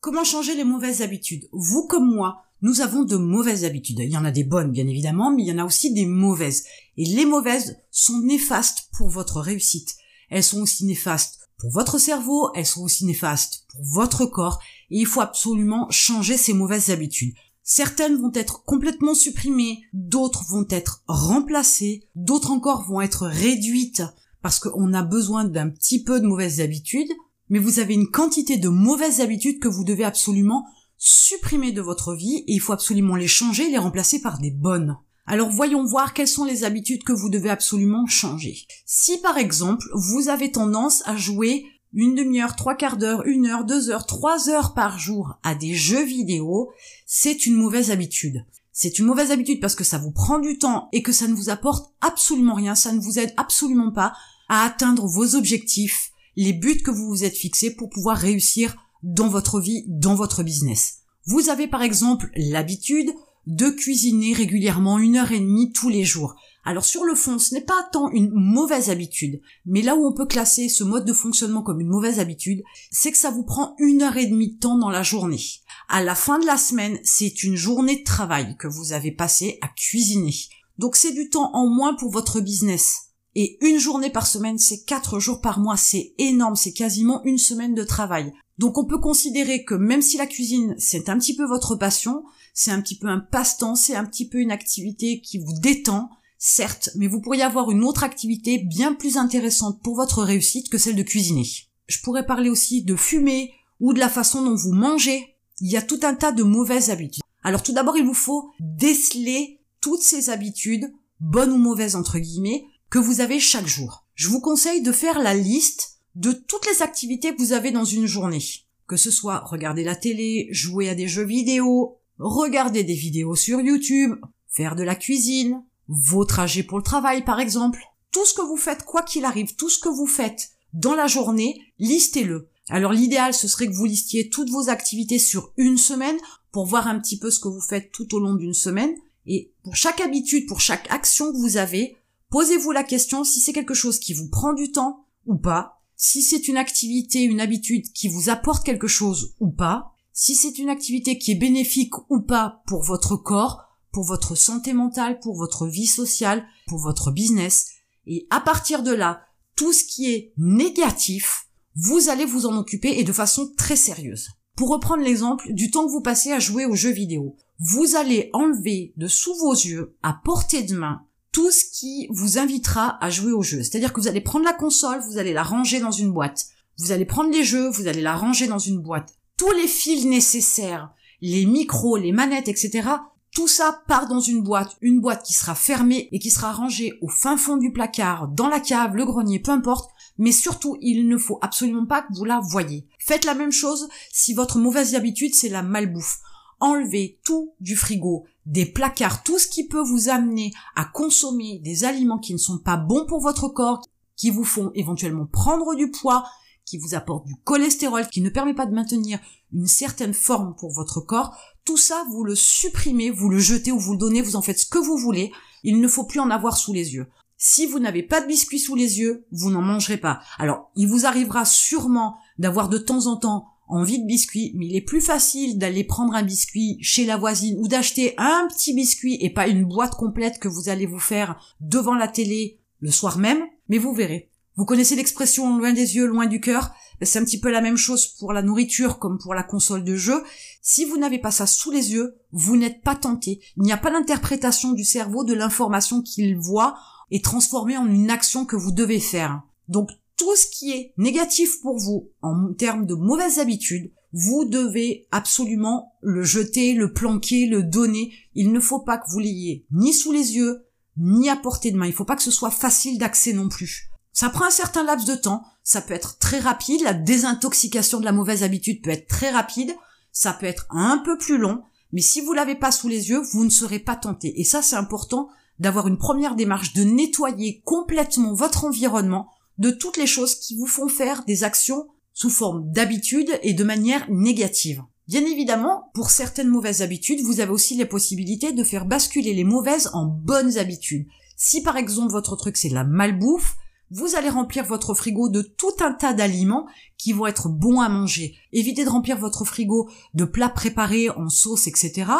Comment changer les mauvaises habitudes? Vous comme moi, nous avons de mauvaises habitudes. Il y en a des bonnes, bien évidemment, mais il y en a aussi des mauvaises. Et les mauvaises sont néfastes pour votre réussite. Elles sont aussi néfastes pour votre cerveau, elles sont aussi néfastes pour votre corps, et il faut absolument changer ces mauvaises habitudes. Certaines vont être complètement supprimées, d'autres vont être remplacées, d'autres encore vont être réduites parce qu'on a besoin d'un petit peu de mauvaises habitudes, mais vous avez une quantité de mauvaises habitudes que vous devez absolument supprimer de votre vie et il faut absolument les changer, les remplacer par des bonnes. Alors voyons voir quelles sont les habitudes que vous devez absolument changer. Si par exemple vous avez tendance à jouer une demi-heure, trois quarts d'heure, une heure, deux heures, trois heures par jour à des jeux vidéo, c'est une mauvaise habitude. C'est une mauvaise habitude parce que ça vous prend du temps et que ça ne vous apporte absolument rien, ça ne vous aide absolument pas à atteindre vos objectifs, les buts que vous vous êtes fixés pour pouvoir réussir dans votre vie, dans votre business. Vous avez par exemple l'habitude de cuisiner régulièrement une heure et demie tous les jours. Alors sur le fond, ce n'est pas tant une mauvaise habitude, mais là où on peut classer ce mode de fonctionnement comme une mauvaise habitude, c'est que ça vous prend une heure et demie de temps dans la journée. À la fin de la semaine, c'est une journée de travail que vous avez passé à cuisiner. Donc c'est du temps en moins pour votre business. Et une journée par semaine, c'est quatre jours par mois, c'est énorme, c'est quasiment une semaine de travail. Donc on peut considérer que même si la cuisine, c'est un petit peu votre passion, c'est un petit peu un passe-temps, c'est un petit peu une activité qui vous détend, certes, mais vous pourriez avoir une autre activité bien plus intéressante pour votre réussite que celle de cuisiner. Je pourrais parler aussi de fumer ou de la façon dont vous mangez. Il y a tout un tas de mauvaises habitudes. Alors tout d'abord, il vous faut déceler toutes ces habitudes, bonnes ou mauvaises entre guillemets, que vous avez chaque jour. Je vous conseille de faire la liste de toutes les activités que vous avez dans une journée. Que ce soit regarder la télé, jouer à des jeux vidéo, regarder des vidéos sur YouTube, faire de la cuisine, vos trajets pour le travail par exemple. Tout ce que vous faites, quoi qu'il arrive, tout ce que vous faites dans la journée, listez-le. Alors l'idéal, ce serait que vous listiez toutes vos activités sur une semaine pour voir un petit peu ce que vous faites tout au long d'une semaine. Et pour chaque habitude, pour chaque action que vous avez, posez-vous la question si c'est quelque chose qui vous prend du temps ou pas, si c'est une activité, une habitude qui vous apporte quelque chose ou pas, si c'est une activité qui est bénéfique ou pas pour votre corps, pour votre santé mentale, pour votre vie sociale, pour votre business. Et à partir de là, tout ce qui est négatif, vous allez vous en occuper et de façon très sérieuse. Pour reprendre l'exemple du temps que vous passez à jouer aux jeux vidéo, vous allez enlever de sous vos yeux, à portée de main, tout ce qui vous invitera à jouer au jeu. C'est-à-dire que vous allez prendre la console, vous allez la ranger dans une boîte. Vous allez prendre les jeux, vous allez la ranger dans une boîte. Tous les fils nécessaires, les micros, les manettes, etc., tout ça part dans une boîte, une boîte qui sera fermée et qui sera rangée au fin fond du placard, dans la cave, le grenier, peu importe. Mais surtout, il ne faut absolument pas que vous la voyez. Faites la même chose si votre mauvaise habitude, c'est la malbouffe. Enlevez tout du frigo, des placards, tout ce qui peut vous amener à consommer des aliments qui ne sont pas bons pour votre corps, qui vous font éventuellement prendre du poids, qui vous apportent du cholestérol, qui ne permet pas de maintenir une certaine forme pour votre corps, tout ça, vous le supprimez, vous le jetez ou vous le donnez, vous en faites ce que vous voulez, il ne faut plus en avoir sous les yeux. Si vous n'avez pas de biscuits sous les yeux, vous n'en mangerez pas. Alors, il vous arrivera sûrement d'avoir de temps en temps envie de biscuits, mais il est plus facile d'aller prendre un biscuit chez la voisine ou d'acheter un petit biscuit et pas une boîte complète que vous allez vous faire devant la télé le soir même, mais vous verrez. Vous connaissez l'expression loin des yeux, loin du cœur ben, C'est un petit peu la même chose pour la nourriture comme pour la console de jeu. Si vous n'avez pas ça sous les yeux, vous n'êtes pas tenté. Il n'y a pas d'interprétation du cerveau de l'information qu'il voit et transformée en une action que vous devez faire. Donc tout ce qui est négatif pour vous en termes de mauvaises habitudes, vous devez absolument le jeter, le planquer, le donner. Il ne faut pas que vous l'ayez ni sous les yeux, ni à portée de main. Il ne faut pas que ce soit facile d'accès non plus. Ça prend un certain laps de temps, ça peut être très rapide, la désintoxication de la mauvaise habitude peut être très rapide, ça peut être un peu plus long, mais si vous l'avez pas sous les yeux, vous ne serez pas tenté. Et ça, c'est important d'avoir une première démarche, de nettoyer complètement votre environnement de toutes les choses qui vous font faire des actions sous forme d'habitude et de manière négative. Bien évidemment, pour certaines mauvaises habitudes, vous avez aussi les possibilités de faire basculer les mauvaises en bonnes habitudes. Si par exemple votre truc c'est la malbouffe, vous allez remplir votre frigo de tout un tas d'aliments qui vont être bons à manger. Évitez de remplir votre frigo de plats préparés en sauce, etc.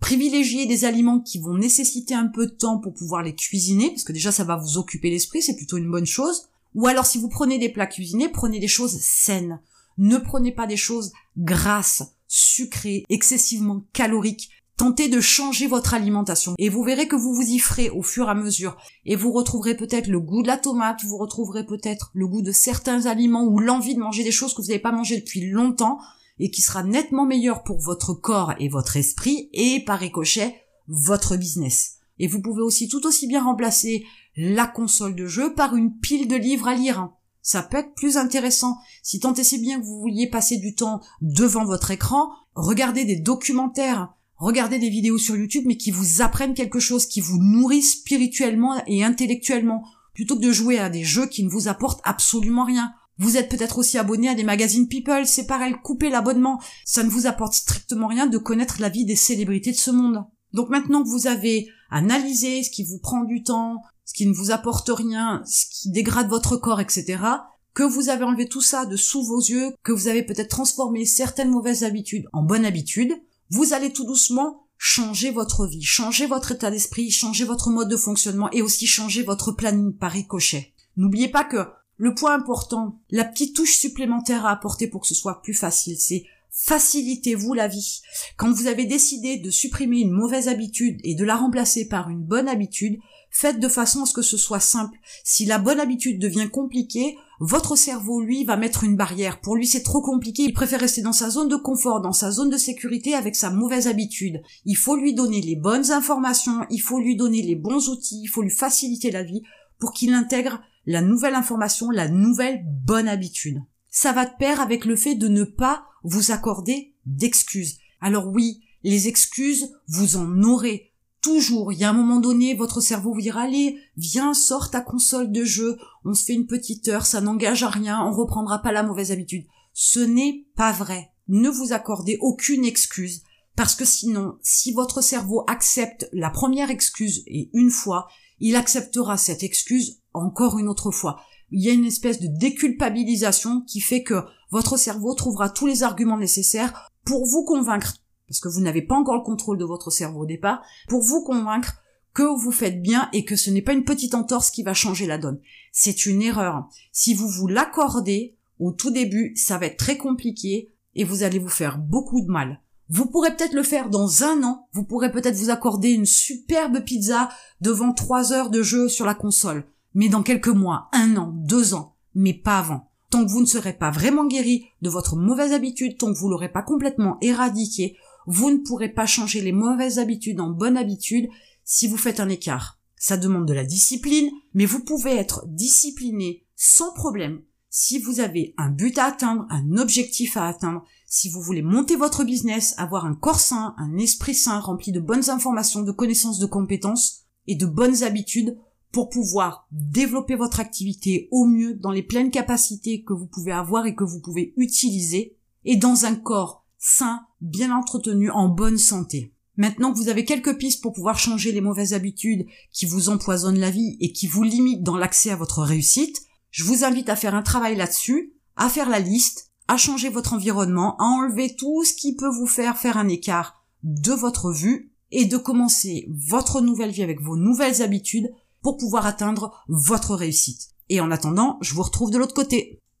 Privilégiez des aliments qui vont nécessiter un peu de temps pour pouvoir les cuisiner, parce que déjà ça va vous occuper l'esprit, c'est plutôt une bonne chose. Ou alors si vous prenez des plats cuisinés, prenez des choses saines. Ne prenez pas des choses grasses, sucrées, excessivement caloriques. Tentez de changer votre alimentation et vous verrez que vous vous y ferez au fur et à mesure et vous retrouverez peut-être le goût de la tomate, vous retrouverez peut-être le goût de certains aliments ou l'envie de manger des choses que vous n'avez pas mangées depuis longtemps et qui sera nettement meilleur pour votre corps et votre esprit et par ricochet votre business. Et vous pouvez aussi tout aussi bien remplacer la console de jeu par une pile de livres à lire. Ça peut être plus intéressant. Si tant est si bien que vous vouliez passer du temps devant votre écran, regardez des documentaires, regardez des vidéos sur YouTube, mais qui vous apprennent quelque chose, qui vous nourrissent spirituellement et intellectuellement, plutôt que de jouer à des jeux qui ne vous apportent absolument rien. Vous êtes peut-être aussi abonné à des magazines People, c'est pareil, coupez l'abonnement. Ça ne vous apporte strictement rien de connaître la vie des célébrités de ce monde. Donc maintenant que vous avez analysé ce qui vous prend du temps, ce qui ne vous apporte rien, ce qui dégrade votre corps, etc., que vous avez enlevé tout ça de sous vos yeux, que vous avez peut-être transformé certaines mauvaises habitudes en bonnes habitudes, vous allez tout doucement changer votre vie, changer votre état d'esprit, changer votre mode de fonctionnement et aussi changer votre planning par ricochet. N'oubliez pas que le point important, la petite touche supplémentaire à apporter pour que ce soit plus facile, c'est facilitez-vous la vie. Quand vous avez décidé de supprimer une mauvaise habitude et de la remplacer par une bonne habitude, faites de façon à ce que ce soit simple. Si la bonne habitude devient compliquée, votre cerveau, lui, va mettre une barrière. Pour lui, c'est trop compliqué. Il préfère rester dans sa zone de confort, dans sa zone de sécurité avec sa mauvaise habitude. Il faut lui donner les bonnes informations, il faut lui donner les bons outils, il faut lui faciliter la vie pour qu'il intègre la nouvelle information, la nouvelle bonne habitude. Ça va de pair avec le fait de ne pas vous accorder d'excuses. Alors oui, les excuses, vous en aurez toujours. Il y a un moment donné, votre cerveau vous dira, allez, viens, sors ta console de jeu, on se fait une petite heure, ça n'engage à rien, on reprendra pas la mauvaise habitude. Ce n'est pas vrai. Ne vous accordez aucune excuse. Parce que sinon, si votre cerveau accepte la première excuse et une fois, il acceptera cette excuse encore une autre fois. Il y a une espèce de déculpabilisation qui fait que votre cerveau trouvera tous les arguments nécessaires pour vous convaincre, parce que vous n'avez pas encore le contrôle de votre cerveau au départ, pour vous convaincre que vous faites bien et que ce n'est pas une petite entorse qui va changer la donne. C'est une erreur. Si vous vous l'accordez au tout début, ça va être très compliqué et vous allez vous faire beaucoup de mal. Vous pourrez peut-être le faire dans un an, vous pourrez peut-être vous accorder une superbe pizza devant trois heures de jeu sur la console mais dans quelques mois, un an, deux ans, mais pas avant. Tant que vous ne serez pas vraiment guéri de votre mauvaise habitude, tant que vous l'aurez pas complètement éradiqué, vous ne pourrez pas changer les mauvaises habitudes en bonnes habitudes si vous faites un écart. Ça demande de la discipline, mais vous pouvez être discipliné sans problème si vous avez un but à atteindre, un objectif à atteindre, si vous voulez monter votre business, avoir un corps sain, un esprit sain rempli de bonnes informations, de connaissances, de compétences et de bonnes habitudes, pour pouvoir développer votre activité au mieux dans les pleines capacités que vous pouvez avoir et que vous pouvez utiliser et dans un corps sain, bien entretenu, en bonne santé. Maintenant que vous avez quelques pistes pour pouvoir changer les mauvaises habitudes qui vous empoisonnent la vie et qui vous limitent dans l'accès à votre réussite, je vous invite à faire un travail là-dessus, à faire la liste, à changer votre environnement, à enlever tout ce qui peut vous faire faire un écart de votre vue et de commencer votre nouvelle vie avec vos nouvelles habitudes pour pouvoir atteindre votre réussite. Et en attendant, je vous retrouve de l'autre côté.